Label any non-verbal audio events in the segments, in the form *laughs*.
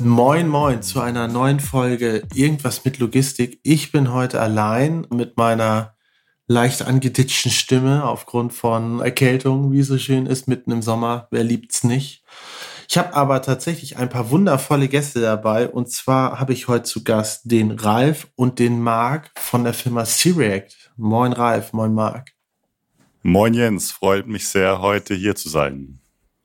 Moin, moin zu einer neuen Folge Irgendwas mit Logistik. Ich bin heute allein mit meiner leicht angeditschten Stimme aufgrund von Erkältung, wie es so schön ist, mitten im Sommer. Wer liebt's nicht? Ich habe aber tatsächlich ein paar wundervolle Gäste dabei. Und zwar habe ich heute zu Gast den Ralf und den Marc von der Firma Syreact. Moin Ralf, moin Marc. Moin Jens, freut mich sehr, heute hier zu sein.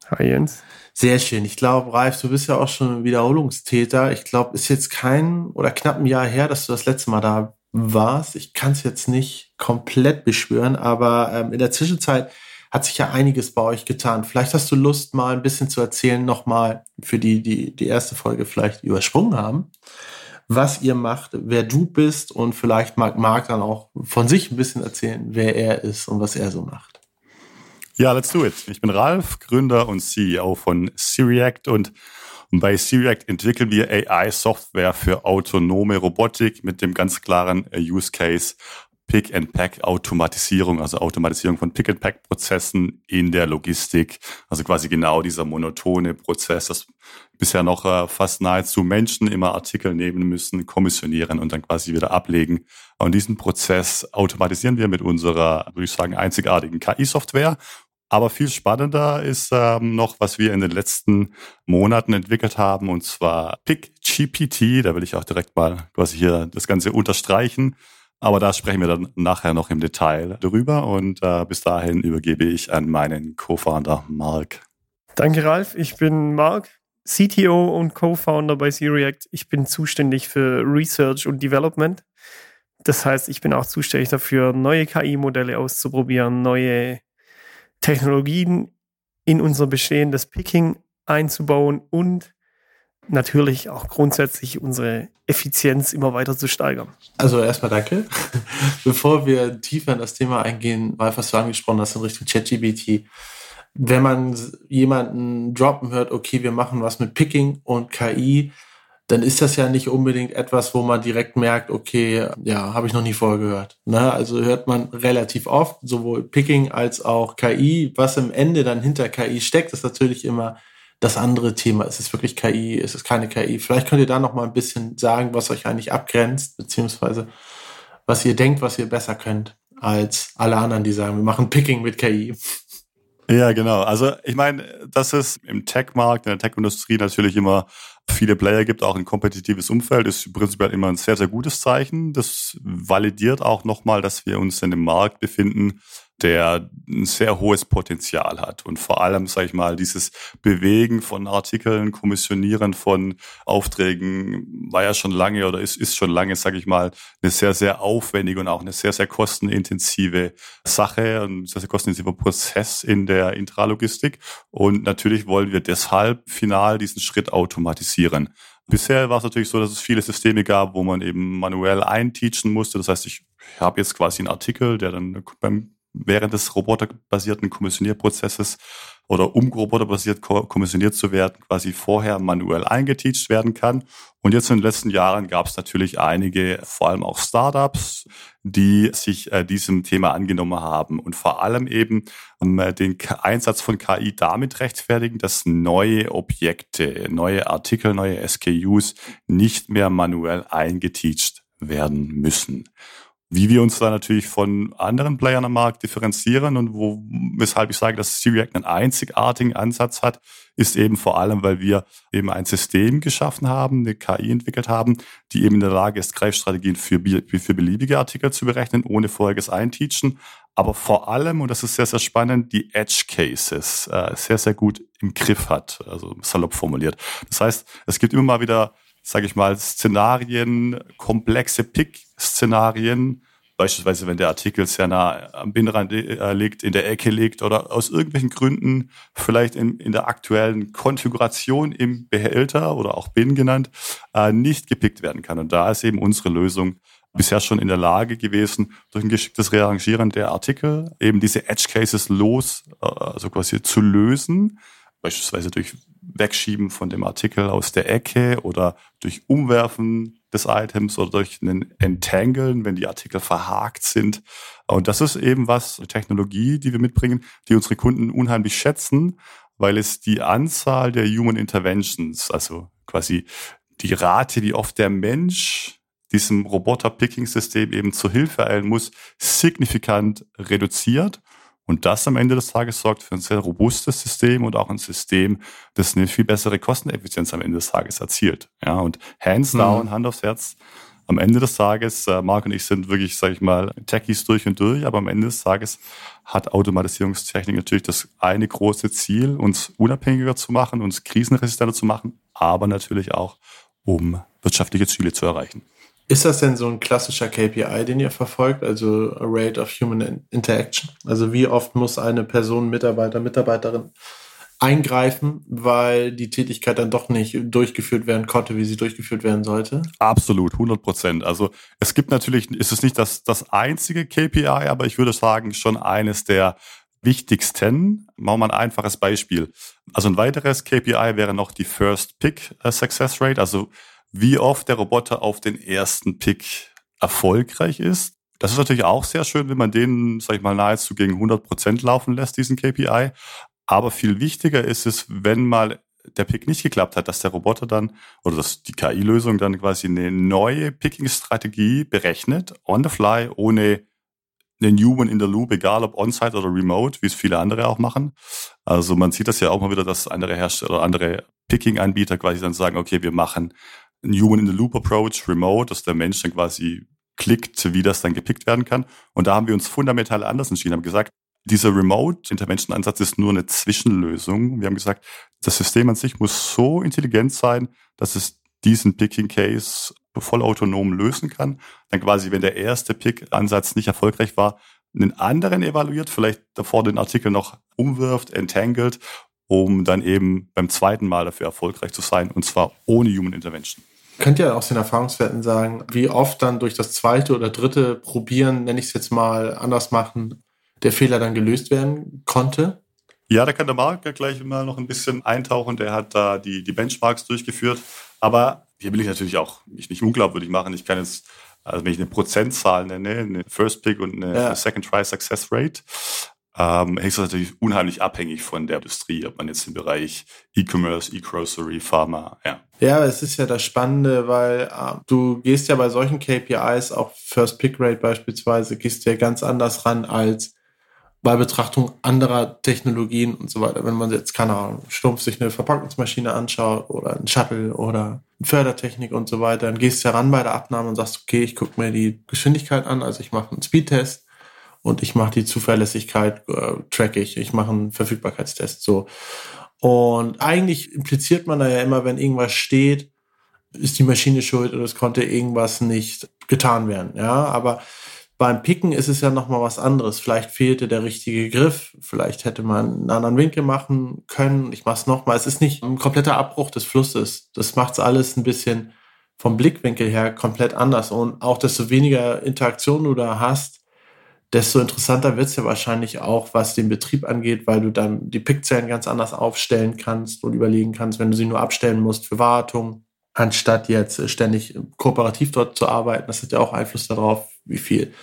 Hi Jens. Sehr schön. Ich glaube, Ralf, du bist ja auch schon ein Wiederholungstäter. Ich glaube, ist jetzt kein oder knapp ein Jahr her, dass du das letzte Mal da warst. Ich kann es jetzt nicht komplett beschwören, aber ähm, in der Zwischenzeit hat sich ja einiges bei euch getan. Vielleicht hast du Lust, mal ein bisschen zu erzählen, nochmal für die, die die erste Folge vielleicht übersprungen haben, was ihr macht, wer du bist und vielleicht mag Marc dann auch von sich ein bisschen erzählen, wer er ist und was er so macht. Ja, let's do it. Ich bin Ralf, Gründer und CEO von Syriact und bei Syriact entwickeln wir AI-Software für autonome Robotik mit dem ganz klaren äh, Use Case Pick-and-Pack-Automatisierung, also Automatisierung von Pick-and-Pack-Prozessen in der Logistik. Also quasi genau dieser monotone Prozess, dass bisher noch äh, fast nahezu Menschen immer Artikel nehmen müssen, kommissionieren und dann quasi wieder ablegen. Und diesen Prozess automatisieren wir mit unserer, würde ich sagen, einzigartigen KI-Software. Aber viel spannender ist ähm, noch, was wir in den letzten Monaten entwickelt haben, und zwar PickGPT. Da will ich auch direkt mal quasi hier das Ganze unterstreichen. Aber da sprechen wir dann nachher noch im Detail drüber. Und äh, bis dahin übergebe ich an meinen Co-Founder Mark. Danke, Ralf. Ich bin Mark, CTO und Co-Founder bei React. Ich bin zuständig für Research und Development. Das heißt, ich bin auch zuständig dafür, neue KI-Modelle auszuprobieren, neue Technologien in unser bestehendes Picking einzubauen und natürlich auch grundsätzlich unsere Effizienz immer weiter zu steigern. Also erstmal danke. *laughs* Bevor wir tiefer in das Thema eingehen, weil was du angesprochen hast in Richtung ChatGBT, wenn man jemanden droppen hört, okay, wir machen was mit Picking und KI, dann ist das ja nicht unbedingt etwas, wo man direkt merkt, okay, ja, habe ich noch nie vorher gehört. Ne? Also hört man relativ oft, sowohl Picking als auch KI. Was im Ende dann hinter KI steckt, ist natürlich immer das andere Thema. Ist es wirklich KI? Ist es keine KI? Vielleicht könnt ihr da noch mal ein bisschen sagen, was euch eigentlich abgrenzt, beziehungsweise was ihr denkt, was ihr besser könnt als alle anderen, die sagen, wir machen Picking mit KI. Ja, genau. Also ich meine, dass es im Tech-Markt, in der Tech-Industrie natürlich immer viele Player gibt, auch ein kompetitives Umfeld, ist prinzipiell immer ein sehr, sehr gutes Zeichen. Das validiert auch nochmal, dass wir uns in einem Markt befinden, der ein sehr hohes Potenzial hat. Und vor allem, sage ich mal, dieses Bewegen von Artikeln, Kommissionieren von Aufträgen war ja schon lange oder ist, ist schon lange, sage ich mal, eine sehr, sehr aufwendige und auch eine sehr, sehr kostenintensive Sache und ein sehr, sehr kostenintensiver Prozess in der Intralogistik. Und natürlich wollen wir deshalb final diesen Schritt automatisieren. Bisher war es natürlich so, dass es viele Systeme gab, wo man eben manuell einteachen musste. Das heißt, ich habe jetzt quasi einen Artikel, der dann beim während des roboterbasierten Kommissionierprozesses oder um roboterbasiert kommissioniert zu werden, quasi vorher manuell eingeteacht werden kann. Und jetzt in den letzten Jahren gab es natürlich einige, vor allem auch Startups, die sich äh, diesem Thema angenommen haben und vor allem eben ähm, den Einsatz von KI damit rechtfertigen, dass neue Objekte, neue Artikel, neue SKUs nicht mehr manuell eingeteacht werden müssen wie wir uns da natürlich von anderen Playern am Markt differenzieren und wo, weshalb ich sage, dass Syriac einen einzigartigen Ansatz hat, ist eben vor allem, weil wir eben ein System geschaffen haben, eine KI entwickelt haben, die eben in der Lage ist, Greifstrategien für, für beliebige Artikel zu berechnen, ohne vorheriges Einteachen. Aber vor allem, und das ist sehr, sehr spannend, die Edge Cases äh, sehr, sehr gut im Griff hat, also salopp formuliert. Das heißt, es gibt immer mal wieder sage ich mal, Szenarien, komplexe Pick-Szenarien, Beispielsweise, wenn der Artikel sehr nah am Binnenrand äh, liegt, in der Ecke liegt oder aus irgendwelchen Gründen vielleicht in, in der aktuellen Konfiguration im Behälter oder auch Bin genannt, äh, nicht gepickt werden kann. Und da ist eben unsere Lösung bisher schon in der Lage gewesen, durch ein geschicktes Rearrangieren der Artikel eben diese Edge Cases los, äh, also quasi zu lösen, beispielsweise durch Wegschieben von dem Artikel aus der Ecke oder durch Umwerfen des Items oder durch einen Entangeln, wenn die Artikel verhakt sind. Und das ist eben was, eine Technologie, die wir mitbringen, die unsere Kunden unheimlich schätzen, weil es die Anzahl der Human Interventions, also quasi die Rate, wie oft der Mensch diesem Roboter-Picking-System eben zur Hilfe eilen muss, signifikant reduziert. Und das am Ende des Tages sorgt für ein sehr robustes System und auch ein System, das eine viel bessere Kosteneffizienz am Ende des Tages erzielt. Ja, und hands mhm. down, mhm. Hand aufs Herz, am Ende des Tages, äh, Marc und ich sind wirklich, sage ich mal, Techies durch und durch, aber am Ende des Tages hat Automatisierungstechnik natürlich das eine große Ziel, uns unabhängiger zu machen, uns krisenresistenter zu machen, aber natürlich auch, um wirtschaftliche Ziele zu erreichen. Ist das denn so ein klassischer KPI, den ihr verfolgt, also Rate of Human Interaction? Also wie oft muss eine Person, Mitarbeiter, Mitarbeiterin eingreifen, weil die Tätigkeit dann doch nicht durchgeführt werden konnte, wie sie durchgeführt werden sollte? Absolut, 100 Prozent. Also es gibt natürlich, ist es nicht das, das einzige KPI, aber ich würde sagen schon eines der wichtigsten. Machen wir ein einfaches Beispiel. Also ein weiteres KPI wäre noch die First Pick äh, Success Rate, also wie oft der Roboter auf den ersten Pick erfolgreich ist. Das ist natürlich auch sehr schön, wenn man den, sag ich mal, nahezu gegen 100 Prozent laufen lässt, diesen KPI. Aber viel wichtiger ist es, wenn mal der Pick nicht geklappt hat, dass der Roboter dann oder dass die KI-Lösung dann quasi eine neue Picking-Strategie berechnet, on the fly, ohne einen Human in der Loop, egal ob on-site oder remote, wie es viele andere auch machen. Also man sieht das ja auch mal wieder, dass andere Hersteller oder andere Picking-Anbieter quasi dann sagen, okay, wir machen ein Human-in-the-Loop-Approach, remote, dass der Mensch dann quasi klickt, wie das dann gepickt werden kann. Und da haben wir uns fundamental anders entschieden, haben gesagt, dieser Remote-Intervention-Ansatz ist nur eine Zwischenlösung. Wir haben gesagt, das System an sich muss so intelligent sein, dass es diesen Picking-Case vollautonom lösen kann. Dann quasi, wenn der erste Pick-Ansatz nicht erfolgreich war, einen anderen evaluiert, vielleicht davor den Artikel noch umwirft, entangelt, um dann eben beim zweiten Mal dafür erfolgreich zu sein, und zwar ohne Human Intervention. Könnt ihr aus den Erfahrungswerten sagen, wie oft dann durch das zweite oder dritte Probieren, nenne ich es jetzt mal anders machen, der Fehler dann gelöst werden konnte? Ja, da kann der Marc ja gleich mal noch ein bisschen eintauchen. Der hat da die, die Benchmarks durchgeführt. Aber hier will ich natürlich auch mich nicht unglaubwürdig machen. Ich kann jetzt, also wenn ich eine Prozentzahl nenne, eine First Pick und eine ja. Second Try Success Rate, ähm, ist das natürlich unheimlich abhängig von der Industrie, ob man jetzt im Bereich E-Commerce, E-Grocery, Pharma, ja. Ja, es ist ja das Spannende, weil äh, du gehst ja bei solchen KPIs, auch First Pick Rate beispielsweise, gehst ja ganz anders ran als bei Betrachtung anderer Technologien und so weiter. Wenn man jetzt, keine Ahnung, stumpf sich eine Verpackungsmaschine anschaut oder ein Shuttle oder Fördertechnik und so weiter, dann gehst du heran bei der Abnahme und sagst, okay, ich gucke mir die Geschwindigkeit an, also ich mache einen Speedtest und ich mache die Zuverlässigkeit, äh, track ich, ich mache einen Verfügbarkeitstest so. Und eigentlich impliziert man da ja immer, wenn irgendwas steht, ist die Maschine schuld oder es konnte irgendwas nicht getan werden. Ja, aber beim Picken ist es ja nochmal was anderes. Vielleicht fehlte der richtige Griff, vielleicht hätte man einen anderen Winkel machen können. Ich mache es nochmal. Es ist nicht ein kompletter Abbruch des Flusses. Das macht es alles ein bisschen vom Blickwinkel her komplett anders. Und auch desto weniger Interaktion du da hast, desto interessanter wird es ja wahrscheinlich auch, was den Betrieb angeht, weil du dann die Pickzellen ganz anders aufstellen kannst und überlegen kannst, wenn du sie nur abstellen musst für Wartung, anstatt jetzt ständig kooperativ dort zu arbeiten. Das hat ja auch Einfluss darauf, wie viel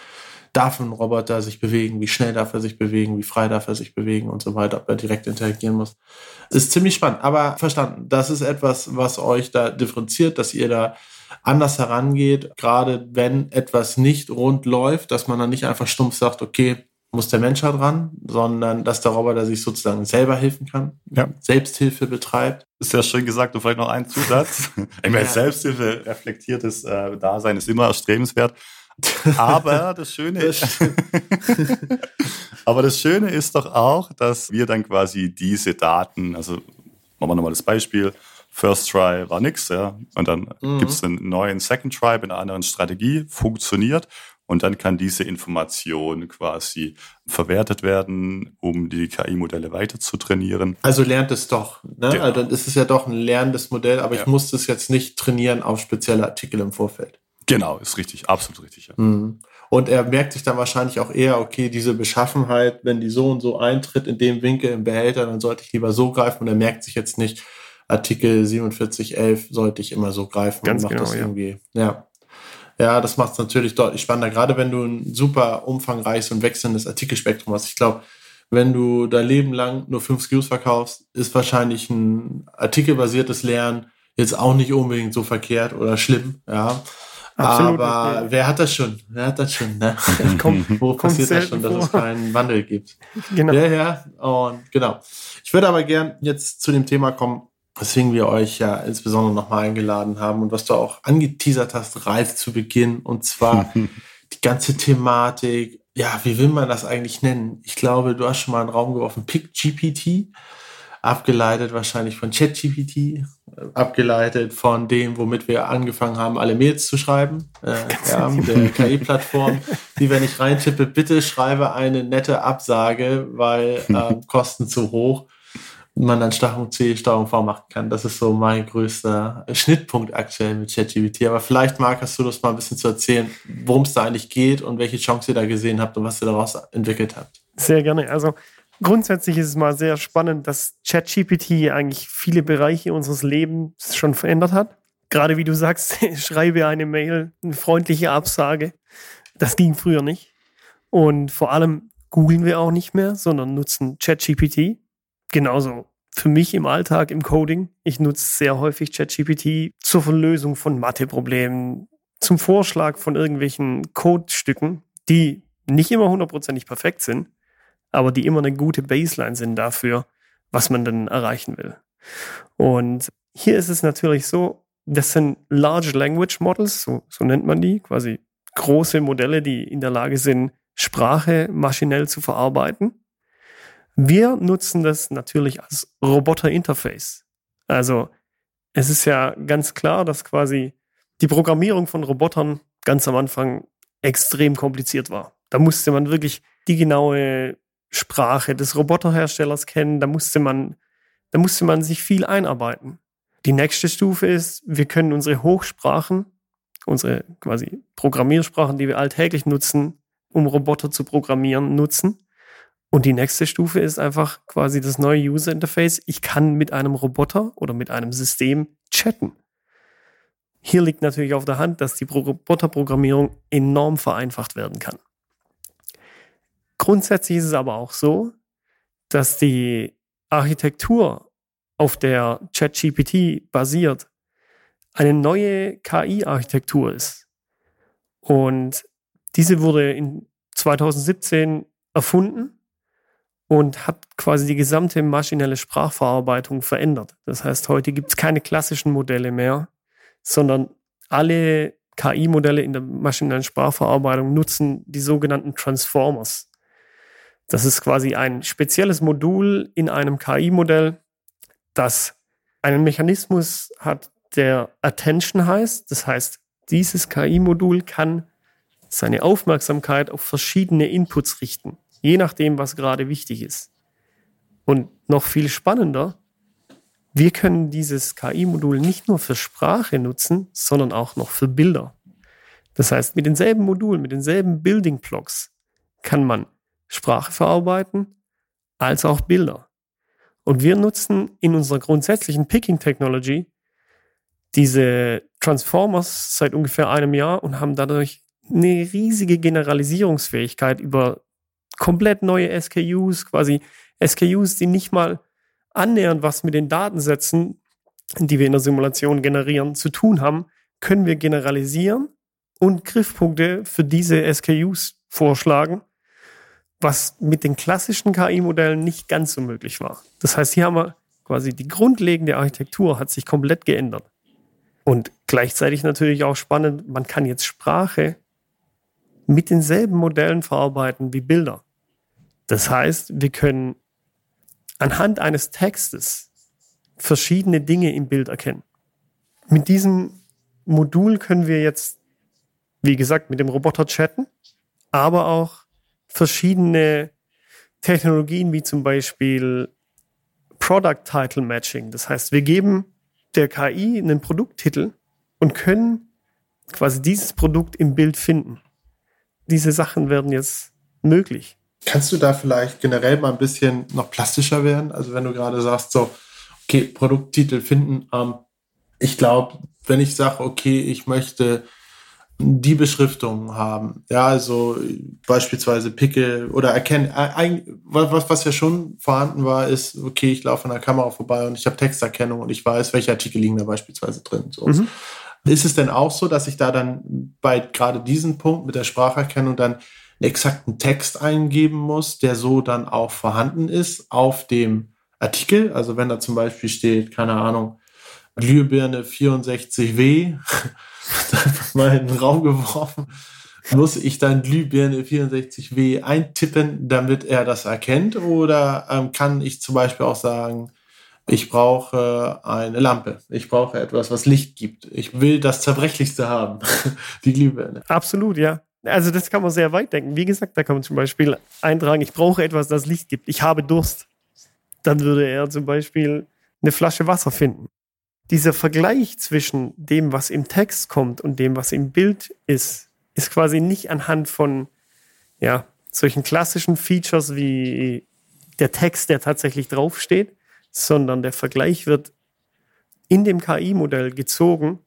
darf ein Roboter sich bewegen, wie schnell darf er sich bewegen, wie frei darf er sich bewegen und so weiter, ob er direkt interagieren muss. Ist ziemlich spannend, aber verstanden. Das ist etwas, was euch da differenziert, dass ihr da anders herangeht, gerade wenn etwas nicht rund läuft, dass man dann nicht einfach stumpf sagt, okay, muss der Mensch halt ran, sondern dass der Roboter sich sozusagen selber helfen kann, ja. Selbsthilfe betreibt. Ist ja schön gesagt und vielleicht noch ein Zusatz. *laughs* ich meine, ja. Selbsthilfe reflektiertes äh, Dasein ist immer erstrebenswert. Aber *laughs* das Schöne ist, *laughs* aber das Schöne ist doch auch, dass wir dann quasi diese Daten, also machen wir nochmal das Beispiel, First Try war nix, ja. Und dann mhm. gibt es einen neuen Second Try mit einer anderen Strategie, funktioniert. Und dann kann diese Information quasi verwertet werden, um die KI-Modelle weiter zu trainieren. Also lernt es doch. Ne? Genau. Also dann ist es ja doch ein lernendes Modell, aber Ja. ich muss das jetzt nicht trainieren auf spezielle Artikel im Vorfeld. Genau, ist richtig, absolut richtig. Ja. Mhm. Und er merkt sich dann wahrscheinlich auch eher, okay, diese Beschaffenheit, wenn die so und so eintritt in dem Winkel im Behälter, dann sollte ich lieber so greifen. Und er merkt sich jetzt nicht, Artikel 4711 sollte ich immer so greifen Ganz genau, das ja. irgendwie. Ja. Ja, das macht es natürlich deutlich spannender, gerade wenn du ein super umfangreiches und wechselndes Artikelspektrum hast. Ich glaube, wenn du dein Leben lang nur fünf Skills verkaufst, ist wahrscheinlich ein artikelbasiertes Lernen jetzt auch nicht unbedingt so verkehrt oder schlimm, ja. Absolut, Aber wer hat das schon? Wer hat das schon? Ne? *laughs* Kommt, *laughs* Wo passiert das schon, dass es vor. keinen Wandel gibt? genau. Ja, ja, und genau. Ich würde aber gern jetzt zu dem Thema kommen, weswegen wir euch ja insbesondere nochmal eingeladen haben und was du auch angeteasert hast, Ralf, zu Beginn, und zwar *laughs* die ganze Thematik, ja, wie will man das eigentlich nennen? Ich glaube, du hast schon mal einen Raum geworfen, PickGPT, abgeleitet wahrscheinlich von ChatGPT, äh, abgeleitet von dem, womit wir angefangen haben, alle Mails zu schreiben, äh, ja, der KI-Plattform, die, wenn ich reintippe, bitte schreibe eine nette Absage, weil *laughs* ähm, Kosten zu hoch man dann Steuerung C, Steuerung V machen kann. Das ist so mein größter Schnittpunkt aktuell mit ChatGPT. Aber vielleicht, Marc, hast du das mal ein bisschen zu erzählen, worum es da eigentlich geht und welche Chance ihr da gesehen habt und was ihr daraus entwickelt habt. Sehr gerne. Also grundsätzlich ist es mal sehr spannend, dass ChatGPT eigentlich viele Bereiche unseres Lebens schon verändert hat. Gerade wie du sagst, *laughs* schreibe eine Mail, eine freundliche Absage. Das ging früher nicht. Und vor allem googeln wir auch nicht mehr, sondern nutzen ChatGPT. Genauso für mich im Alltag, im Coding. Ich nutze sehr häufig ChatGPT zur Verlösung von Matheproblemen, zum Vorschlag von irgendwelchen Codestücken, die nicht immer hundertprozentig perfekt sind, aber die immer eine gute Baseline sind dafür, was man dann erreichen will. Und hier ist es natürlich so, das sind Large Language Models, so, so nennt man die, quasi große Modelle, die in der Lage sind, Sprache maschinell zu verarbeiten. Wir nutzen das natürlich als Roboter-Interface. Also es ist ja ganz klar, dass quasi die Programmierung von Robotern ganz am Anfang extrem kompliziert war. Da musste man wirklich die genaue Sprache des Roboterherstellers kennen. Da musste man, da musste man sich viel einarbeiten. Die nächste Stufe ist, wir können unsere Hochsprachen, unsere quasi Programmiersprachen, die wir alltäglich nutzen, um Roboter zu programmieren, nutzen. Und die nächste Stufe ist einfach quasi das neue User Interface. Ich kann mit einem Roboter oder mit einem System chatten. Hier liegt natürlich auf der Hand, dass die Pro- Roboterprogrammierung enorm vereinfacht werden kann. Grundsätzlich ist es aber auch so, dass die Architektur, auf der ChatGPT basiert, eine neue KI-Architektur ist. Und diese wurde in 2017 erfunden und hat quasi die gesamte maschinelle Sprachverarbeitung verändert. Das heißt, heute gibt es keine klassischen Modelle mehr, sondern alle KI-Modelle in der maschinellen Sprachverarbeitung nutzen die sogenannten Transformers. Das ist quasi ein spezielles Modul in einem KI-Modell, das einen Mechanismus hat, der Attention heißt. Das heißt, dieses KI-Modul kann seine Aufmerksamkeit auf verschiedene Inputs richten, je nachdem, was gerade wichtig ist. Und noch viel spannender, wir können dieses KI-Modul nicht nur für Sprache nutzen, sondern auch noch für Bilder. Das heißt, mit denselben Modulen, mit denselben Building Blocks kann man Sprache verarbeiten als auch Bilder. Und wir nutzen in unserer grundsätzlichen Picking Technology diese Transformers seit ungefähr einem Jahr und haben dadurch eine riesige Generalisierungsfähigkeit über komplett neue SKUs, quasi SKUs, die nicht mal annähernd was mit den Datensätzen, die wir in der Simulation generieren, zu tun haben, können wir generalisieren und Griffpunkte für diese SKUs vorschlagen, was mit den klassischen KI-Modellen nicht ganz so möglich war. Das heißt, hier haben wir quasi die grundlegende Architektur hat sich komplett geändert. Und gleichzeitig natürlich auch spannend, man kann jetzt Sprache mit denselben Modellen verarbeiten wie Bilder. Das heißt, wir können anhand eines Textes verschiedene Dinge im Bild erkennen. Mit diesem Modul können wir jetzt wie gesagt, mit dem Roboter chatten, aber auch verschiedene Technologien wie zum Beispiel Product Title Matching. Das heißt, wir geben der KI einen Produkttitel und können quasi dieses Produkt im Bild finden. Diese Sachen werden jetzt möglich. Kannst du da vielleicht generell mal ein bisschen noch plastischer werden? Also wenn du gerade sagst, so, okay, Produkttitel finden, ähm, ich glaube, wenn ich sage, okay, ich möchte die Beschriftung haben, ja, also beispielsweise Pickel oder erkennen, äh, was, was ja schon vorhanden war, ist, okay, ich laufe an der Kamera vorbei und ich habe Texterkennung und ich weiß, welche Artikel liegen da beispielsweise drin. So. Mhm. Ist es denn auch so, dass ich da dann bei gerade diesem Punkt mit der Spracherkennung dann exakten Text eingeben muss, der so dann auch vorhanden ist auf dem Artikel? Also wenn da zum Beispiel steht, keine Ahnung, Glühbirne 64W, einfach *laughs* mal in den Raum geworfen, muss ich dann Glühbirne 64W eintippen, damit er das erkennt? Oder ähm, kann ich zum Beispiel auch sagen, ich brauche eine Lampe. Ich brauche etwas, was Licht gibt. Ich will das Zerbrechlichste haben. *laughs* Die Glühbirne. Absolut, ja. Also das kann man sehr weit denken. Wie gesagt, da kann man zum Beispiel eintragen, ich brauche etwas, das Licht gibt. Ich habe Durst. Dann würde er zum Beispiel eine Flasche Wasser finden. Dieser Vergleich zwischen dem, was im Text kommt und dem, was im Bild ist, ist quasi nicht anhand von ja, solchen klassischen Features wie der Text, der tatsächlich draufsteht, sondern der Vergleich wird in dem KI-Modell gezogen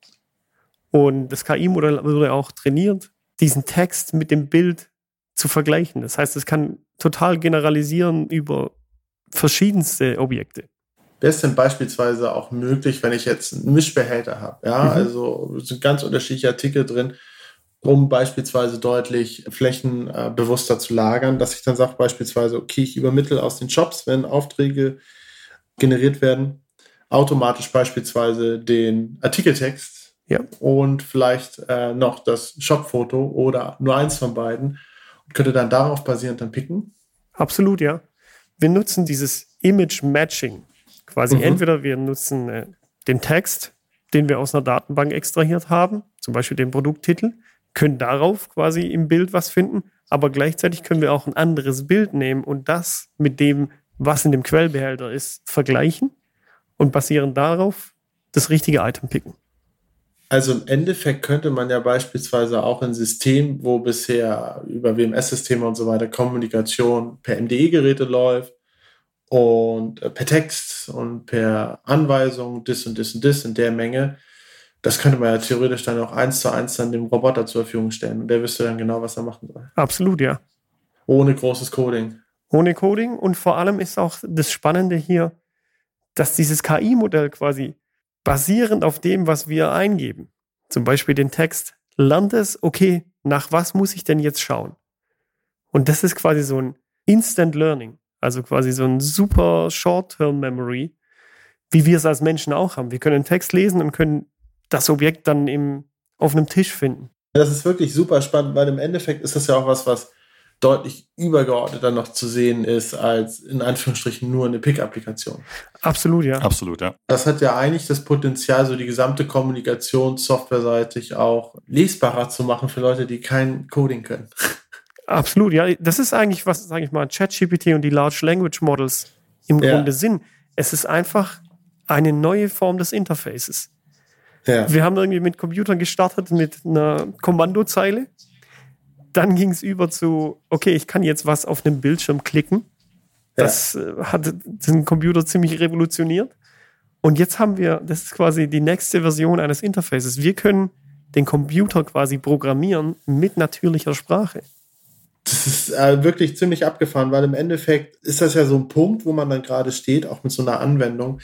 und das KI-Modell wurde auch trainiert, diesen Text mit dem Bild zu vergleichen. Das heißt, es kann total generalisieren über verschiedenste Objekte. Es denn beispielsweise auch möglich, wenn ich jetzt einen Mischbehälter habe? Ja, mhm. also sind ganz unterschiedliche Artikel drin, um beispielsweise deutlich flächenbewusster zu lagern, dass ich dann sage beispielsweise, okay, ich übermittle aus den Shops, wenn Aufträge generiert werden, automatisch beispielsweise den Artikeltext ja. und vielleicht äh, noch das Shopfoto oder nur eins von beiden und könnte dann darauf basierend dann picken? Absolut, ja. Wir nutzen dieses Image Matching. Quasi mhm. entweder wir nutzen äh, den Text, den wir aus einer Datenbank extrahiert haben, zum Beispiel den Produkttitel, können darauf quasi im Bild was finden, aber gleichzeitig können wir auch ein anderes Bild nehmen und das mit dem was in dem Quellbehälter ist, vergleichen und basierend darauf das richtige Item picken. Also im Endeffekt könnte man ja beispielsweise auch ein System, wo bisher über WMS-Systeme und so weiter Kommunikation per MDE-Geräte läuft und äh, per Text und per Anweisung, dis und dis und dis in der Menge, das könnte man ja theoretisch dann auch eins zu eins dann dem Roboter zur Verfügung stellen. Und der wüsste dann genau, was er machen soll. Absolut, ja. Ohne großes Coding ohne Coding. Und vor allem ist auch das Spannende hier, dass dieses KI-Modell quasi basierend auf dem, was wir eingeben, zum Beispiel den Text, lernt es, okay, nach was muss ich denn jetzt schauen? Und das ist quasi so ein Instant Learning, also quasi so ein super Short-Term-Memory, wie wir es als Menschen auch haben. Wir können einen Text lesen und können das Objekt dann im, auf einem Tisch finden. Das ist wirklich super spannend, weil im Endeffekt ist das ja auch was, was deutlich übergeordneter noch zu sehen ist als in Anführungsstrichen nur eine Pick-Applikation. Absolut, ja. Absolut, ja. Das hat ja eigentlich das Potenzial, so die gesamte Kommunikation softwareseitig auch lesbarer zu machen für Leute, die kein Coding können. *laughs* Absolut, ja. Das ist eigentlich, was, sage ich mal, ChatGPT und die Large Language Models im ja. Grunde sind. Es ist einfach eine neue Form des Interfaces. Ja. Wir haben irgendwie mit Computern gestartet mit einer Kommandozeile dann ging es über zu, okay, ich kann jetzt was auf einem Bildschirm klicken. Das ja. Äh, hat den Computer ziemlich revolutioniert. Und jetzt haben wir, das ist quasi die nächste Version eines Interfaces. Wir können den Computer quasi programmieren mit natürlicher Sprache. Das ist äh, wirklich ziemlich abgefahren, weil im Endeffekt ist das ja so ein Punkt, wo man dann gerade steht, auch mit so einer Anwendung,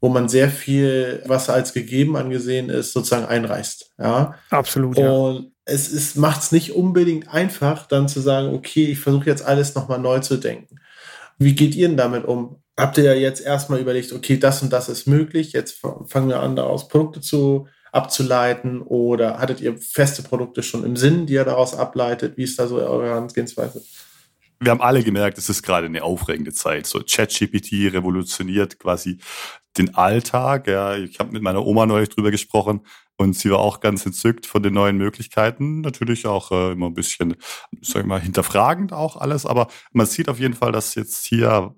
wo man sehr viel, was als gegeben angesehen ist, sozusagen einreißt. Ja, absolut. Und ja es macht es nicht unbedingt einfach, dann zu sagen, okay, ich versuche jetzt alles nochmal neu zu denken. Wie geht ihr denn damit um? Habt ihr ja jetzt erstmal überlegt, okay, das und das ist möglich, jetzt fangen wir an, daraus Produkte zu abzuleiten oder hattet ihr feste Produkte schon im Sinn, die ihr daraus ableitet? Wie ist da so eure Herangehensweise? Wir haben alle gemerkt, es ist gerade eine aufregende Zeit. So ChatGPT revolutioniert quasi den Alltag. Ja, ich habe mit meiner Oma neulich drüber gesprochen und sie war auch ganz entzückt von den neuen Möglichkeiten. Natürlich auch äh, immer ein bisschen, sag ich mal, hinterfragend auch alles, aber man sieht auf jeden Fall, dass jetzt hier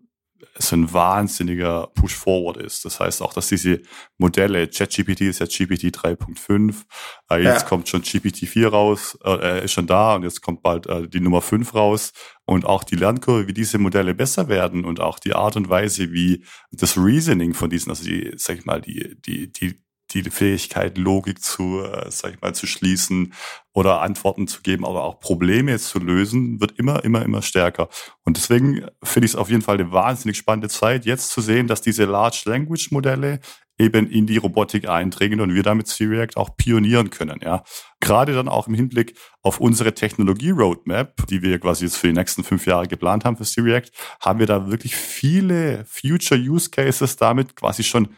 so ein wahnsinniger Push-Forward ist. Das heißt auch, dass diese Modelle, ChatGPT ist ja GPT 3.5, äh, jetzt ja. kommt schon GPT-4 raus, äh, ist schon da und jetzt kommt bald äh, die Nummer 5 raus. Und auch die Lernkurve, wie diese Modelle besser werden und auch die Art und Weise, wie das Reasoning von diesen, also die, sag ich mal, die, die, die die Fähigkeit, Logik zu, äh, sag ich mal, zu schließen oder Antworten zu geben, aber auch Probleme zu lösen, wird immer, immer, immer stärker. Und deswegen finde ich es auf jeden Fall eine wahnsinnig spannende Zeit, jetzt zu sehen, dass diese Large Language Modelle eben in die Robotik eindringen und wir damit C-React auch pionieren können, ja. Gerade dann auch im Hinblick auf unsere Technologie-Roadmap, die wir quasi jetzt für die nächsten fünf Jahre geplant haben für C-React, haben wir da wirklich viele Future Use Cases damit quasi schon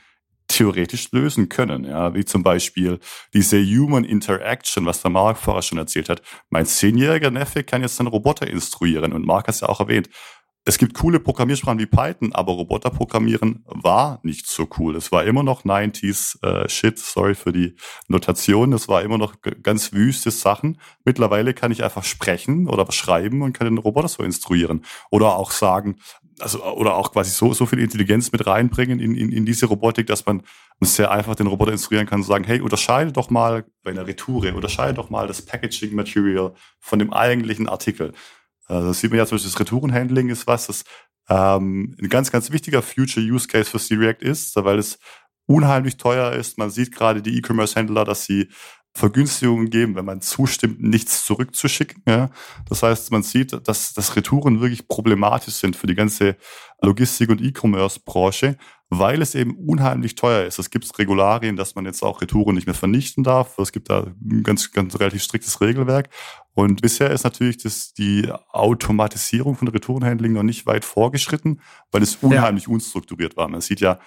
theoretisch lösen können. Ja, wie zum Beispiel diese Human Interaction, was der Mark vorher schon erzählt hat. Mein zehnjähriger Neffe kann jetzt einen Roboter instruieren und Mark hat es ja auch erwähnt. Es gibt coole Programmiersprachen wie Python, aber Roboter programmieren war nicht so cool. Es war immer noch 90s äh, Shit, sorry für die Notation. Es war immer noch ganz wüste Sachen. Mittlerweile kann ich einfach sprechen oder schreiben und kann den Roboter so instruieren. Oder auch sagen, also oder auch quasi so, so viel Intelligenz mit reinbringen in, in, in diese Robotik, dass man sehr einfach den Roboter instruieren kann und sagen, hey, unterscheide doch mal bei einer Retoure, unterscheide doch mal das Packaging Material von dem eigentlichen Artikel. Also das sieht man ja zum Beispiel, das Retourenhandling ist was, das ähm, ein ganz, ganz wichtiger Future Use Case für C-React ist, weil es unheimlich teuer ist. Man sieht gerade die E-Commerce-Händler, dass sie Vergünstigungen geben, wenn man zustimmt, nichts zurückzuschicken. Ja. Das heißt, man sieht, dass, dass Retouren wirklich problematisch sind für die ganze Logistik- und E-Commerce-Branche, weil es eben unheimlich teuer ist. Es gibt Regularien, dass man jetzt auch Retouren nicht mehr vernichten darf. Es gibt da ein ganz, ganz relativ striktes Regelwerk. Und bisher ist natürlich das, die Automatisierung von Retourenhandling noch nicht weit vorgeschritten, weil es unheimlich ja. unstrukturiert war. Man sieht ja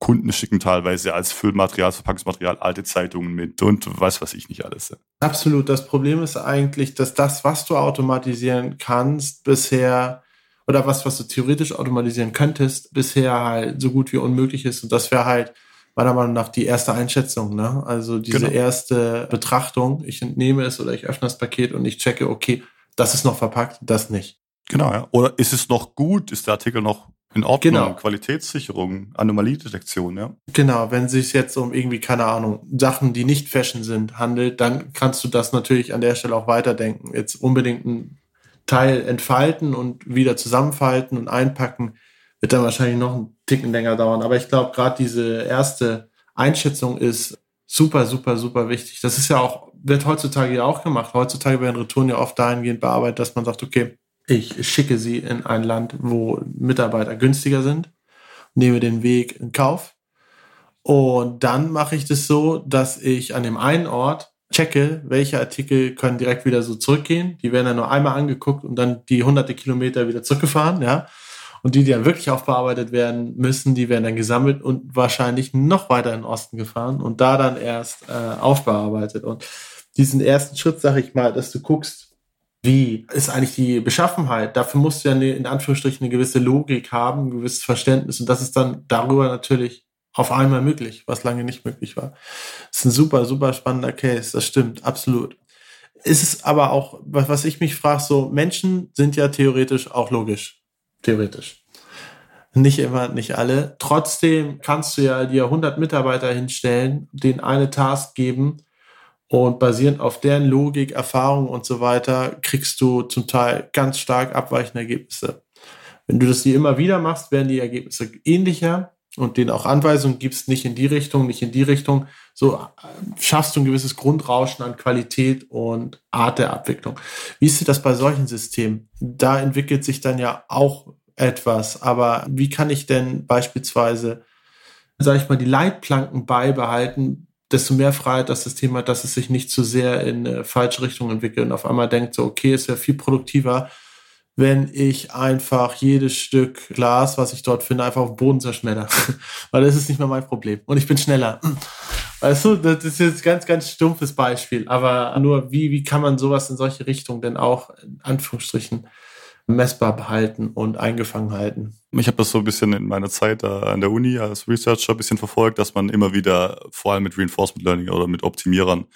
Kunden schicken teilweise als Füllmaterial, Verpackungsmaterial alte Zeitungen mit und weiß was ich nicht alles. Absolut. Das Problem ist eigentlich, dass das, was du automatisieren kannst, bisher oder was, was du theoretisch automatisieren könntest, bisher halt so gut wie unmöglich ist. Und das wäre halt meiner Meinung nach die erste Einschätzung, ne? Also diese genau. erste Betrachtung. Ich entnehme es oder ich öffne das Paket und ich checke, okay, das ist noch verpackt, das nicht. Genau, ja. Oder ist es noch gut? Ist der Artikel noch in Ordnung, genau. Qualitätssicherung, Anomaliedetektion, ja. Genau, wenn es sich jetzt um irgendwie, keine Ahnung, Sachen, die nicht Fashion sind, handelt, dann kannst du das natürlich an der Stelle auch weiterdenken. Jetzt unbedingt ein Teil entfalten und wieder zusammenfalten und einpacken, wird dann wahrscheinlich noch einen Ticken länger dauern. Aber ich glaube, gerade diese erste Einschätzung ist super, super, super wichtig. Das ist ja auch, wird heutzutage ja auch gemacht. Heutzutage werden Retouren ja oft dahingehend bearbeitet, dass man sagt, okay, ich schicke sie in ein Land, wo Mitarbeiter günstiger sind, nehme den Weg in Kauf. Und dann mache ich das so, dass ich an dem einen Ort checke, welche Artikel können direkt wieder so zurückgehen. Die werden dann nur einmal angeguckt und dann die hunderte Kilometer wieder zurückgefahren, ja. Und die, die dann wirklich aufbearbeitet werden müssen, die werden dann gesammelt und wahrscheinlich noch weiter in den Osten gefahren und da dann erst äh, aufbearbeitet. Und diesen ersten Schritt, sag ich mal, dass du guckst, wie ist eigentlich die Beschaffenheit? Dafür musst du ja eine, in Anführungsstrichen eine gewisse Logik haben, ein gewisses Verständnis. Und das ist dann darüber natürlich auf einmal möglich, was lange nicht möglich war. Das ist ein super, super spannender Case. Das stimmt, absolut. Ist es aber auch, was ich mich frage, so Menschen sind ja theoretisch auch logisch. Theoretisch. Nicht immer, nicht alle. Trotzdem kannst du ja dir 100 Mitarbeiter hinstellen, denen eine Task geben und basierend auf deren Logik, Erfahrung und so weiter, kriegst du zum Teil ganz stark abweichende Ergebnisse. Wenn du das dir immer wieder machst, werden die Ergebnisse ähnlicher und denen auch Anweisungen gibst, nicht in die Richtung, nicht in die Richtung. So äh, schaffst du ein gewisses Grundrauschen an Qualität und Art der Abwicklung. Wie ist das bei solchen Systemen? Da entwickelt sich dann ja auch etwas. Aber wie kann ich denn beispielsweise, sage ich mal, die Leitplanken beibehalten, desto mehr Freiheit das System hat, dass es sich nicht zu sehr in eine falsche Richtung entwickelt und auf einmal denkt so, okay, es wäre viel produktiver, wenn ich einfach jedes Stück Glas, was ich dort finde, einfach auf den Boden zerschmetter. *laughs* Weil das ist nicht mehr mein Problem. Und ich bin schneller. *clears throat* Weißt du, das ist jetzt ein ganz, ganz stumpfes Beispiel. Aber nur, wie, wie kann man sowas in solche Richtungen denn auch, in Anführungsstrichen, messbar behalten und eingefangen halten. Ich habe das so ein bisschen in meiner Zeit an der Uni als Researcher ein bisschen verfolgt, dass man immer wieder, vor allem mit Reinforcement Learning oder mit Optimierern,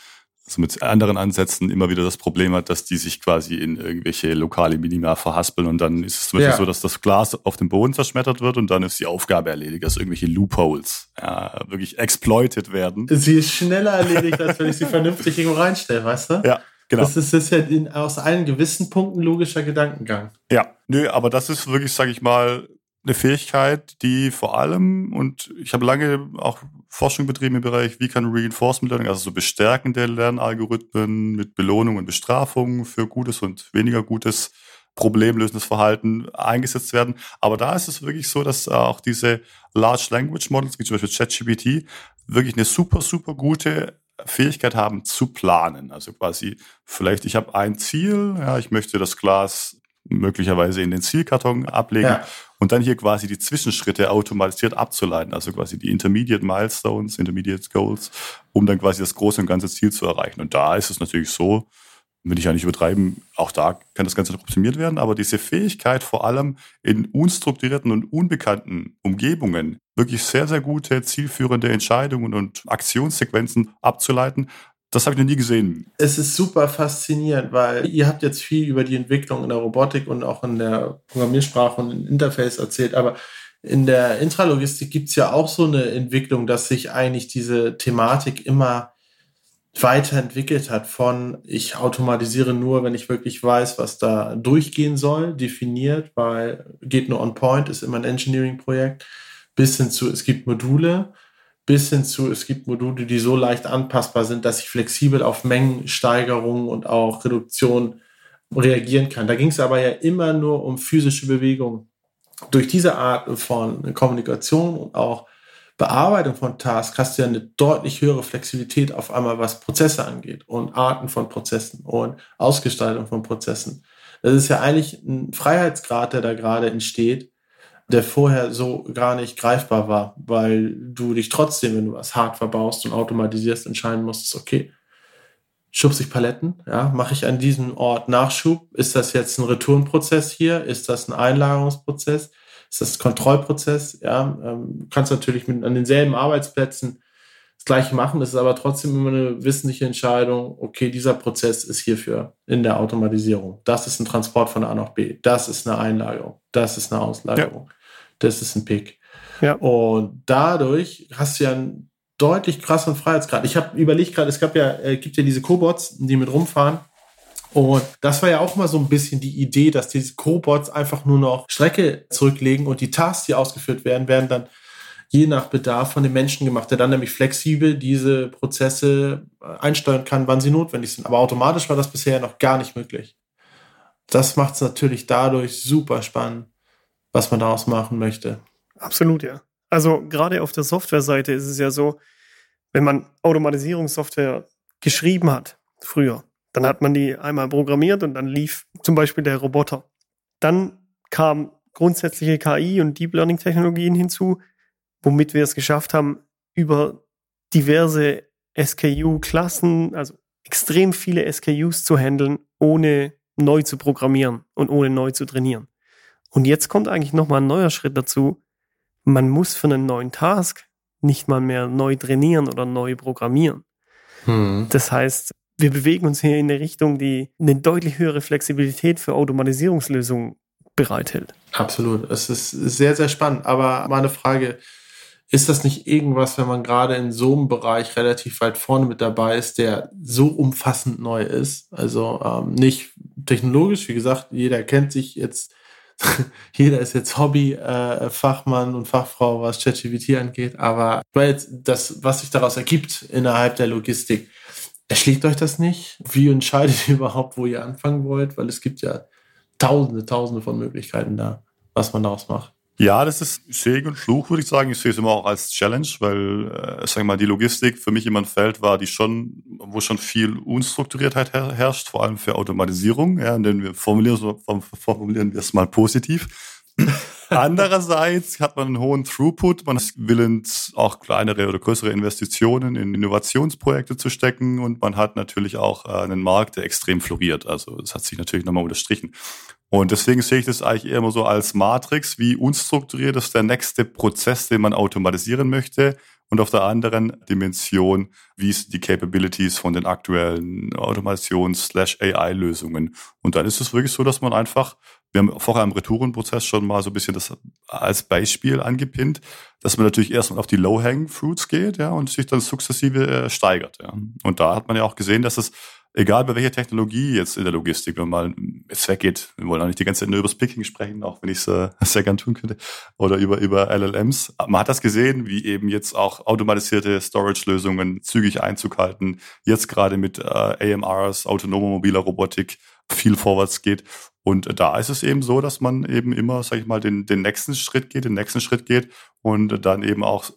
also mit anderen Ansätzen immer wieder das Problem hat, dass die sich quasi in irgendwelche lokale Minima verhaspeln und dann ist es zum Beispiel ja. so, dass das Glas auf dem Boden zerschmettert wird und dann ist die Aufgabe erledigt, dass irgendwelche Loopholes ja, wirklich exploited werden. Sie ist schneller erledigt, als wenn ich sie vernünftig irgendwo reinstelle, weißt du? Ja, Genau. Das ist, das ist ja in, aus allen gewissen Punkten logischer Gedankengang. Ja, nö, aber das ist wirklich, sage ich mal, eine Fähigkeit, die vor allem, und ich habe lange auch Forschung betrieben im Bereich, wie kann Reinforcement Learning, also so bestärkende Lernalgorithmen mit Belohnung und Bestrafung für gutes und weniger gutes problemlösendes Verhalten eingesetzt werden. Aber da ist es wirklich so, dass auch diese Large Language Models, wie zum Beispiel ChatGPT, wirklich eine super, super gute Fähigkeit haben zu planen. Also quasi vielleicht, ich habe ein Ziel, ja, ich möchte das Glas möglicherweise in den Zielkarton ablegen ja. und dann hier quasi die Zwischenschritte automatisiert abzuleiten, also quasi die Intermediate Milestones, Intermediate Goals, um dann quasi das große und ganze Ziel zu erreichen. Und da ist es natürlich so, will ich ja nicht übertreiben, auch da kann das Ganze noch optimiert werden, aber diese Fähigkeit vor allem in unstrukturierten und unbekannten Umgebungen wirklich sehr, sehr gute, zielführende Entscheidungen und Aktionssequenzen abzuleiten, das habe ich noch nie gesehen. Es ist super faszinierend, weil ihr habt jetzt viel über die Entwicklung in der Robotik und auch in der Programmiersprache und im Interface erzählt, aber in der Intralogistik gibt es ja auch so eine Entwicklung, dass sich eigentlich diese Thematik immer weiterentwickelt hat von ich automatisiere nur, wenn ich wirklich weiß, was da durchgehen soll, definiert, weil geht nur on point, ist immer ein Engineering-Projekt, bis hin zu, es gibt Module, bis hin zu, es gibt Module, die so leicht anpassbar sind, dass ich flexibel auf Mengensteigerungen und auch Reduktion reagieren kann. Da ging es aber ja immer nur um physische Bewegung. Durch diese Art von Kommunikation und auch Bearbeitung von Tasks hast du ja eine deutlich höhere Flexibilität auf einmal, was Prozesse angeht und Arten von Prozessen und Ausgestaltung von Prozessen. Das ist ja eigentlich ein Freiheitsgrad, der da gerade entsteht, der vorher so gar nicht greifbar war, weil du dich trotzdem, wenn du was hart verbaust und automatisierst, entscheiden musstest, okay, schubse ich Paletten, ja, mache ich an diesem Ort Nachschub, ist das jetzt ein Returnprozess hier, ist das ein Einlagerungsprozess, ist das Kontrollprozess. Ja, ähm, kannst natürlich mit, an denselben Arbeitsplätzen das Gleiche machen. Das ist aber trotzdem immer eine wissentliche Entscheidung. Okay, dieser Prozess ist hierfür in der Automatisierung. Das ist ein Transport von A nach B. Das ist eine Einlagerung. Das ist eine Auslagerung. Ja. Das ist ein Pick. Ja. Und dadurch hast du ja einen deutlich krasseren Freiheitsgrad. Ich habe überlegt gerade, es gab ja, äh, gibt ja diese Cobots, die mit rumfahren. Und das war ja auch mal so ein bisschen die Idee, dass diese Cobots einfach nur noch Strecke zurücklegen und die Tasks, die ausgeführt werden, werden dann je nach Bedarf von den Menschen gemacht, der dann nämlich flexibel diese Prozesse äh, einsteuern kann, wann sie notwendig sind. Aber automatisch war das bisher noch gar nicht möglich. Das macht es natürlich dadurch super spannend, was man daraus machen möchte. Absolut, ja. Also gerade auf der Softwareseite ist es ja so, wenn man Automatisierungssoftware geschrieben hat, früher, dann hat man die einmal programmiert und dann lief zum Beispiel der Roboter. Dann kam grundsätzliche KI und Deep Learning Technologien hinzu, womit wir es geschafft haben, über diverse SKU-Klassen, also extrem viele SKUs zu handeln, ohne neu zu programmieren und ohne neu zu trainieren. Und jetzt kommt eigentlich nochmal ein neuer Schritt dazu. Man muss für einen neuen Task nicht mal mehr neu trainieren oder neu programmieren. Hm. Das heißt, wir bewegen uns hier in eine Richtung, die eine deutlich höhere Flexibilität für Automatisierungslösungen bereithält. Absolut. Es ist sehr, sehr spannend. Aber meine Frage, ist das nicht irgendwas, wenn man gerade in so einem Bereich relativ weit vorne mit dabei ist, der so umfassend neu ist? Also ähm, nicht technologisch, wie gesagt, jeder kennt sich jetzt, *laughs* jeder ist jetzt Hobby-Fachmann äh, und Fachfrau, was ChatGPT angeht, aber weil jetzt das, was sich daraus ergibt innerhalb der Logistik, Erschlägt euch das nicht? Wie entscheidet ihr *laughs* überhaupt, wo ihr anfangen wollt? Weil es gibt ja tausende, tausende von Möglichkeiten da, was man daraus macht. Ja, das ist Segen und Fluch, würde ich sagen. Ich sehe es immer auch als Challenge, weil, äh, sag mal, die Logistik für mich immer ein Feld war, die schon, wo schon viel Unstrukturiertheit her herrscht, vor allem für Automatisierung. Ja, denn wir formulieren, formulieren wir es mal positiv. Andererseits hat man einen hohen Throughput, man ist willens, auch kleinere oder größere Investitionen in Innovationsprojekte zu stecken und man hat natürlich auch äh, einen Markt, der extrem floriert. Also das hat sich natürlich nochmal unterstrichen. Und deswegen sehe ich das eigentlich eher immer so als Matrix, wie unstrukturiert ist der nächste Prozess, den man automatisieren möchte. Und auf der anderen Dimension, wie sind die Capabilities von den aktuellen Automations-AI-Lösungen. Und dann ist es wirklich so, dass man einfach, wir haben vorher im Retourenprozess schon mal so ein bisschen das als Beispiel angepinnt, dass man natürlich erstmal auf die Low-Hanging Fruits geht, ja, und sich dann sukzessive äh, steigert, ja. Und da hat man ja auch gesehen, dass es egal bei welcher Technologie jetzt in der Logistik, wenn man jetzt weggeht, wir wollen auch nicht die ganze Zeit nur über das Picking sprechen, auch wenn ich es äh, *laughs* sehr gern tun könnte, oder über, über LLMs. Man hat das gesehen, wie eben jetzt auch automatisierte Storage-Lösungen zügig Einzug halten, jetzt gerade mit äh, AMRs, autonomer mobiler Robotik, viel vorwärts geht. Und da ist es eben so, dass man eben immer, sag ich mal, den, den nächsten Schritt geht, den nächsten Schritt geht und dann eben auch,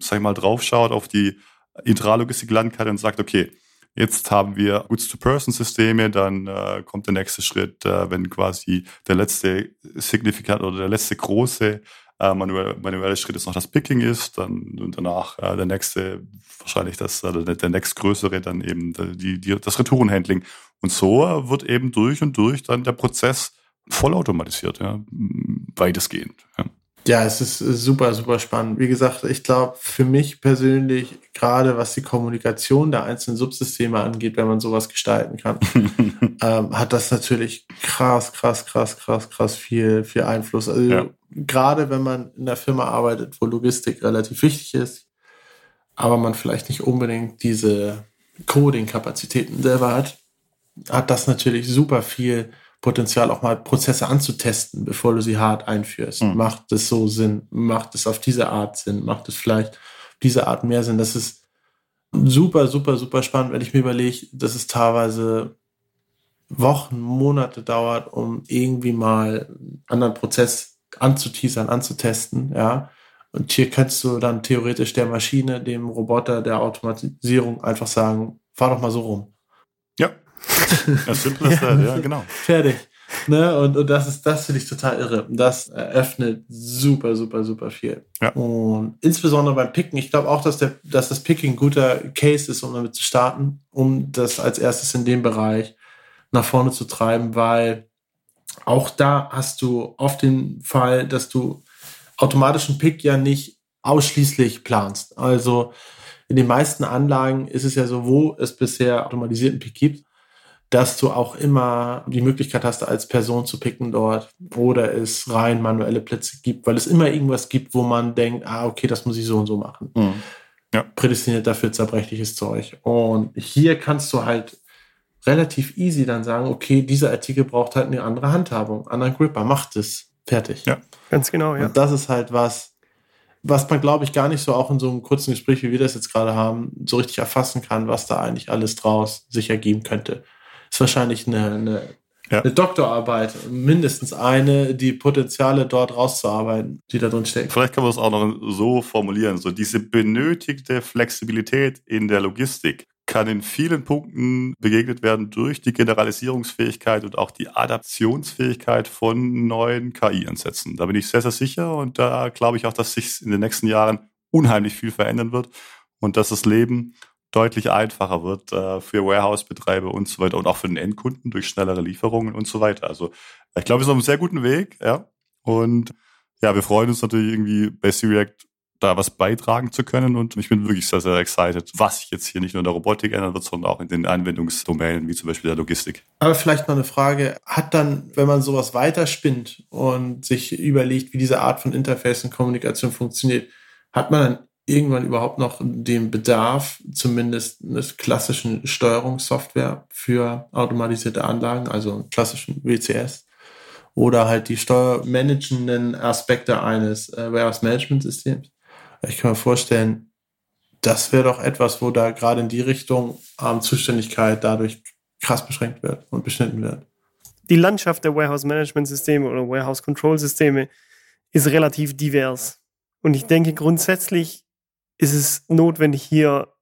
sag ich mal, draufschaut auf die Intralogistik-Landkarte und sagt, okay, Jetzt haben wir Goods-to-Person-Systeme, dann äh, kommt der nächste Schritt, äh, wenn quasi der letzte signifikant oder der letzte große äh, manuelle, manuelle Schritt ist noch das Picking ist, dann und danach äh, der nächste, wahrscheinlich das, äh, der, der nächstgrößere, dann eben die, die, das Retourenhandling. Und so wird eben durch und durch dann der Prozess vollautomatisiert, ja, weitestgehend. Ja. Ja, es ist super, super spannend. Wie gesagt, ich glaube, für mich persönlich, gerade was die Kommunikation der einzelnen Subsysteme angeht, wenn man sowas gestalten kann, *laughs* ähm, hat das natürlich krass, krass, krass, krass, krass viel, viel Einfluss. Also ja. gerade wenn man in der Firma arbeitet, wo Logistik relativ wichtig ist, aber man vielleicht nicht unbedingt diese Coding-Kapazitäten selber hat, hat das natürlich super viel Potenzial, auch mal Prozesse anzutesten, bevor du sie hart einführst. Mhm. Macht es so Sinn? Macht es auf diese Art Sinn? Macht es vielleicht auf diese Art mehr Sinn? Das ist super, super, super spannend, wenn ich mir überlege, dass es teilweise Wochen, Monate dauert, um irgendwie mal einen anderen Prozess anzuteasern, anzutesten, ja. Und hier kannst du dann theoretisch der Maschine, dem Roboter, der Automatisierung einfach sagen, fahr doch mal so rum. Ja, *laughs* das Simple ist ja, ja, genau. Fertig. Ne? Und, und das ist, das finde ich total irre. Das eröffnet super, super, super viel. Ja. Und insbesondere beim Picken, ich glaube auch, dass, der, dass das Picking ein guter Case ist, um damit zu starten, um das als erstes in dem Bereich nach vorne zu treiben, weil auch da hast du oft den Fall, dass du automatischen Pick ja nicht ausschließlich planst. Also in den meisten Anlagen ist es ja so, wo es bisher automatisierten Pick gibt, dass du auch immer die Möglichkeit hast, als Person zu picken dort oder es rein manuelle Plätze gibt, weil es immer irgendwas gibt, wo man denkt, ah, okay, das muss ich so und so machen. Mhm. Ja. Prädestiniert dafür zerbrechliches Zeug. Und hier kannst du halt relativ easy dann sagen, okay, dieser Artikel braucht halt eine andere Handhabung, anderen Gripper, macht es. Fertig. Ja, ganz genau, ja. Und das ist halt was, was man, glaube ich, gar nicht so auch in so einem kurzen Gespräch, wie wir das jetzt gerade haben, so richtig erfassen kann, was da eigentlich alles draus sich ergeben könnte ist wahrscheinlich eine, eine, ja. eine Doktorarbeit, mindestens eine, die Potenziale dort rauszuarbeiten, die da drin stecken. Vielleicht kann man das auch noch so formulieren, so diese benötigte Flexibilität in der Logistik kann in vielen Punkten begegnet werden durch die Generalisierungsfähigkeit und auch die Adaptionsfähigkeit von neuen KI-Ansätzen. Da bin ich sehr, sehr sicher und da glaube ich auch, dass sich in den nächsten Jahren unheimlich viel verändern wird und dass das Leben deutlich einfacher wird äh, für Warehouse-Betreiber und so weiter und auch für den Endkunden durch schnellere Lieferungen und so weiter. Also ich glaube, wir sind auf einem sehr guten Weg, ja. Und ja, wir freuen uns natürlich irgendwie bei C-React da was beitragen zu können und ich bin wirklich sehr, sehr excited, was sich jetzt hier nicht nur in der Robotik ändern wird, sondern auch in den Anwendungsdomänen, wie zum Beispiel der Logistik. Aber vielleicht noch eine Frage, hat dann, wenn man sowas weiterspinnt und sich überlegt, wie diese Art von Interface und Kommunikation funktioniert, hat man dann irgendwann überhaupt noch den Bedarf, zumindest einer klassischen Steuerungssoftware für automatisierte Anlagen, also klassischen WCS, oder halt die steuermanagenden Aspekte eines äh, Warehouse Management Systems. Ich kann mir vorstellen, das wäre doch etwas, wo da gerade in die Richtung ähm, Zuständigkeit dadurch krass beschränkt wird und beschnitten wird. Die Landschaft der Warehouse Management Systeme oder Warehouse Control Systeme ist relativ divers. Und ich denke grundsätzlich ist es notwendig, hier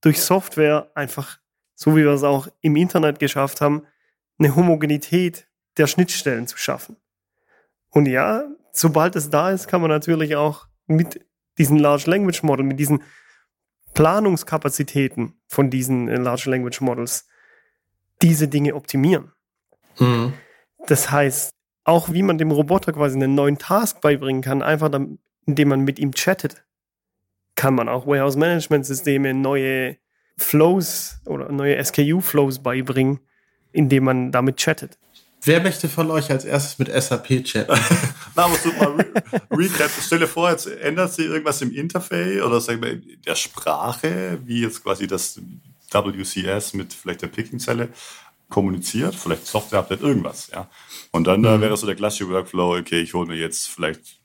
durch Software einfach, so wie wir es auch im Internet geschafft haben, eine Homogenität der Schnittstellen zu schaffen. Und ja, sobald es da ist, kann man natürlich auch mit diesen Large Language Model, mit diesen Planungskapazitäten von diesen äh, Large Language Models diese Dinge optimieren. Mhm. Das heißt, auch wie man dem Roboter quasi einen neuen Task beibringen kann, einfach dann, indem man mit ihm chattet, kann man auch Warehouse-Management-Systeme neue Flows oder neue SKU-Flows beibringen, indem man damit chattet. Wer möchte von euch als erstes mit SAP chatten? *laughs* Na, musst du mal re *laughs* recap. Stell dir vor, jetzt ändert sich irgendwas im Interface oder sagen wir in der Sprache, wie jetzt quasi das WCS mit vielleicht der Picking-Zelle kommuniziert, vielleicht Software-Update, irgendwas, ja. Und dann äh, mhm. wäre so der klassische Workflow, okay, ich hole mir jetzt vielleicht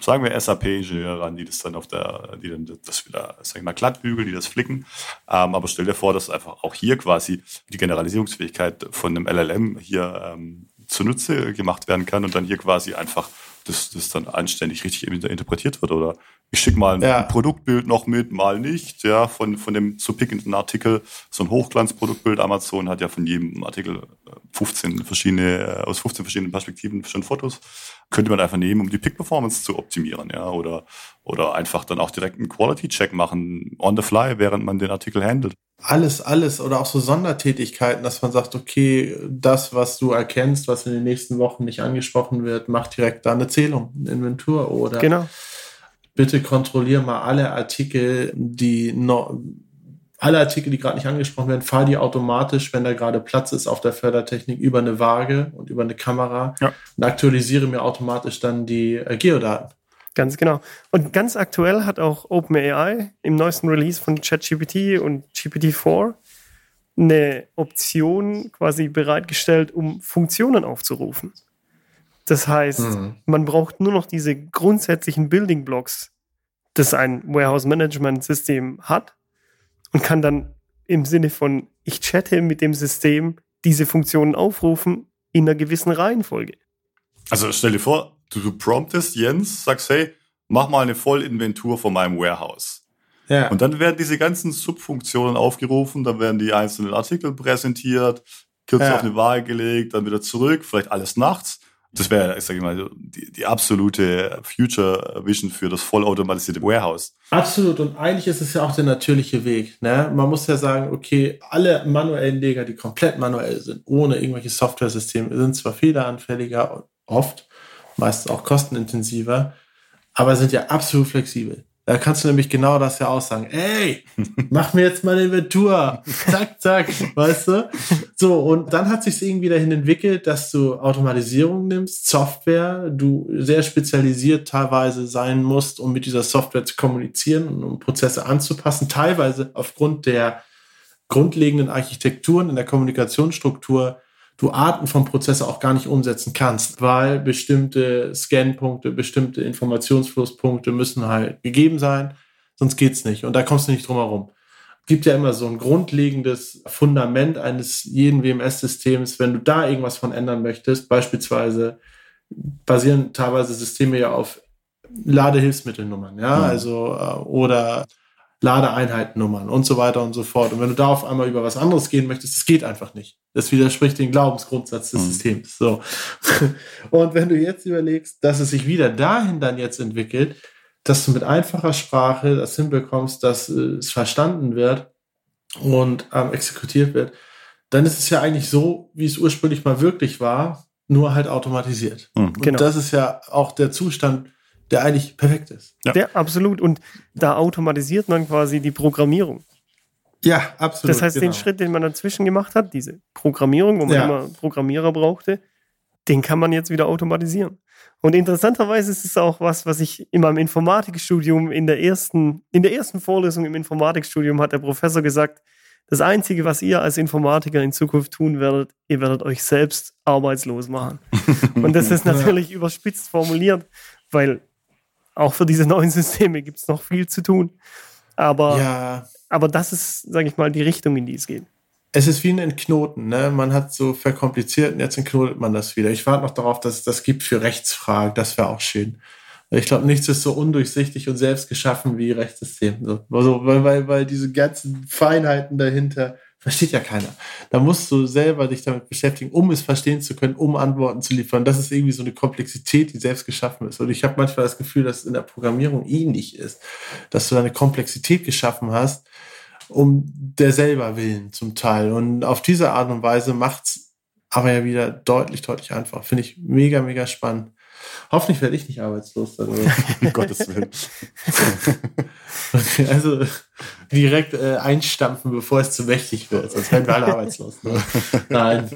sagen wir SAP-Ingenieure ran, die das dann auf der, die dann das wieder, sag ich mal, glatt bügeln, die das flicken. Ähm, aber stell dir vor, dass einfach auch hier quasi die Generalisierungsfähigkeit von einem LLM hier ähm, zunutze gemacht werden kann und dann hier quasi einfach das, das dann anständig richtig interpretiert wird oder ich schicke mal ein, ja. Produktbild noch mit, mal nicht, ja, von, von dem zu pickenden Artikel, so ein Hochglanzproduktbild. Amazon hat ja von jedem Artikel 15 äh, verschiedene, äh, aus 15 verschiedenen Perspektiven schon Fotos. Könnte man einfach nehmen, um die Pick-Performance zu optimieren, ja, oder, oder einfach dann auch direkt einen Quality-Check machen, on the fly, während man den Artikel handelt. Alles, alles, oder auch so Sondertätigkeiten, dass man sagt, okay, das, was du erkennst, was in den nächsten Wochen nicht angesprochen wird, macht direkt da eine Zählung, eine Inventur oder. Genau bitte kontrolliere mal alle Artikel, die noch, alle Artikel, die gerade nicht angesprochen werden, fahr die automatisch, wenn da gerade Platz ist auf der Fördertechnik, über eine Waage und über eine Kamera ja. und aktualisiere mir automatisch dann die äh, Geodaten. Ganz genau. Und ganz aktuell hat auch OpenAI im neuesten Release von ChatGPT und GPT-4 eine Option quasi bereitgestellt, um Funktionen aufzurufen. Das heißt, mhm. man braucht nur noch diese grundsätzlichen Building Blocks, das ein Warehouse Management System hat und kann dann im Sinne von ich chatte mit dem System diese Funktionen aufrufen in einer gewissen Reihenfolge. Also stell dir vor, du, promptest Jens, sagst, hey, mach mal eine Vollinventur von meinem Warehouse. Ja. Und dann werden diese ganzen Subfunktionen aufgerufen, dann werden die einzelnen Artikel präsentiert, kurz ja. auf eine Waage gelegt, dann wieder zurück, vielleicht alles nachts das wäre, ich mal, die, die absolute Future Vision für das vollautomatisierte Warehouse. Absolut. Und eigentlich ist es ja auch der natürliche Weg. Ne? Man muss ja sagen, okay, alle manuellen Leger, die komplett manuell sind, ohne irgendwelche Software-Systeme, sind zwar fehleranfälliger, oft, meistens auch kostenintensiver, aber sind ja absolut flexibel. Da kannst du nämlich genau das ja aussagen. Ey, *laughs* mach mir jetzt mal eine Inventur. Zack, zack, weißt du? So, und dann hat sich irgendwie dahin entwickelt, dass du Automatisierung nimmst, Software, du sehr spezialisiert teilweise sein musst, um mit dieser Software zu kommunizieren und um Prozesse anzupassen. Teilweise aufgrund der grundlegenden Architekturen in der Kommunikationsstruktur du Arten von Prozesse auch gar nicht umsetzen kannst, weil bestimmte Scanpunkte, bestimmte Informationsflusspunkte müssen halt gegeben sein, sonst geht's nicht. Und da kommst du nicht drum herum. Gibt ja immer so ein grundlegendes Fundament eines jeden WMS-Systems. Wenn du da irgendwas von ändern möchtest, beispielsweise basieren teilweise Systeme ja auf Ladehilfsmittelnummern, ja, mhm. also äh, oder Ladeeinheitennummern und so weiter und so fort. Und wenn du da auf einmal über was anderes gehen möchtest, das geht einfach nicht. Das widerspricht dem Glaubensgrundsatz des mhm. Systems. So. *laughs* Und wenn du jetzt überlegst, dass es sich wieder dahin dann jetzt entwickelt, dass du mit einfacher Sprache das hinbekommst, dass äh, es verstanden wird und ähm, exekutiert wird, dann ist es ja eigentlich so, wie es ursprünglich mal wirklich war, nur halt automatisiert. Mhm. Und genau. das ist ja auch der Zustand, der eigentlich perfekt ist. Ja. Der absolut. Und da automatisiert man quasi die Programmierung. Ja, absolut. Das heißt, genau. den Schritt, den man dazwischen gemacht hat, diese Programmierung, wo man ja. immer Programmierer brauchte, den kann man jetzt wieder automatisieren. Und interessanterweise ist es auch was, was ich in meinem Informatikstudium in der ersten, in der ersten Vorlesung im Informatikstudium hat der Professor gesagt, das Einzige, was ihr als Informatiker in Zukunft tun werdet, ihr werdet euch selbst arbeitslos machen. *laughs* Und das ist natürlich überspitzt formuliert, weil auch für diese neuen *laughs* Systeme gibt es noch viel zu tun. Aber, ja. aber das ist, sage ich mal, die Richtung, in die es geht. Es ist wie ein Entknoten, ne? Man hat so verkompliziert und jetzt entknotet man das wieder. Ich warte noch darauf, dass es das gibt für Rechtsfragen. Das wäre auch schön. Ich glaube, nichts ist so undurchsichtig und selbst geschaffen wie Rechtssystem. So, also, weil, weil, weil diese ganzen Feinheiten dahinter Versteht ja keiner. Da musst du selber dich damit beschäftigen, um es verstehen zu können, um Antworten zu liefern. Das ist irgendwie so eine Komplexität, die selbst geschaffen ist. Und ich habe manchmal das Gefühl, dass es in der Programmierung ähnlich ist, dass du eine Komplexität geschaffen hast, um der selber willen zum Teil. Und auf diese Art und Weise macht's aber ja wieder deutlich, deutlich einfacher. Finde ich mega, mega spannend. Hoffentlich werde ich nicht arbeitslos um *laughs* Gottes Willen. *laughs* Okay, also direkt äh, einstampfen, bevor es zu mächtig wird. Sonst werden wir alle arbeitslos. Ne? *laughs* Nein,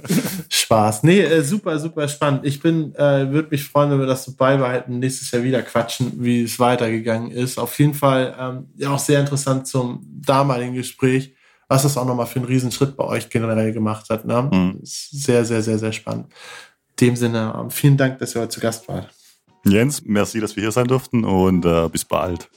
Spaß. Nee, äh, super, super spannend. Ich bin, äh, würde mich freuen, wenn wir das so beibehalten, nächstes Jahr wieder quatschen, wie es weitergegangen ist. Auf jeden Fall ähm, ja auch sehr interessant zum damaligen Gespräch, was das auch nochmal für einen Riesenschritt bei euch generell gemacht hat. Ne? Mhm. Sehr, sehr, sehr, sehr spannend. In dem Sinne, ähm, vielen Dank, dass ihr heute zu Gast wart. Jens, merci, dass wir hier sein durften und äh, bis bald.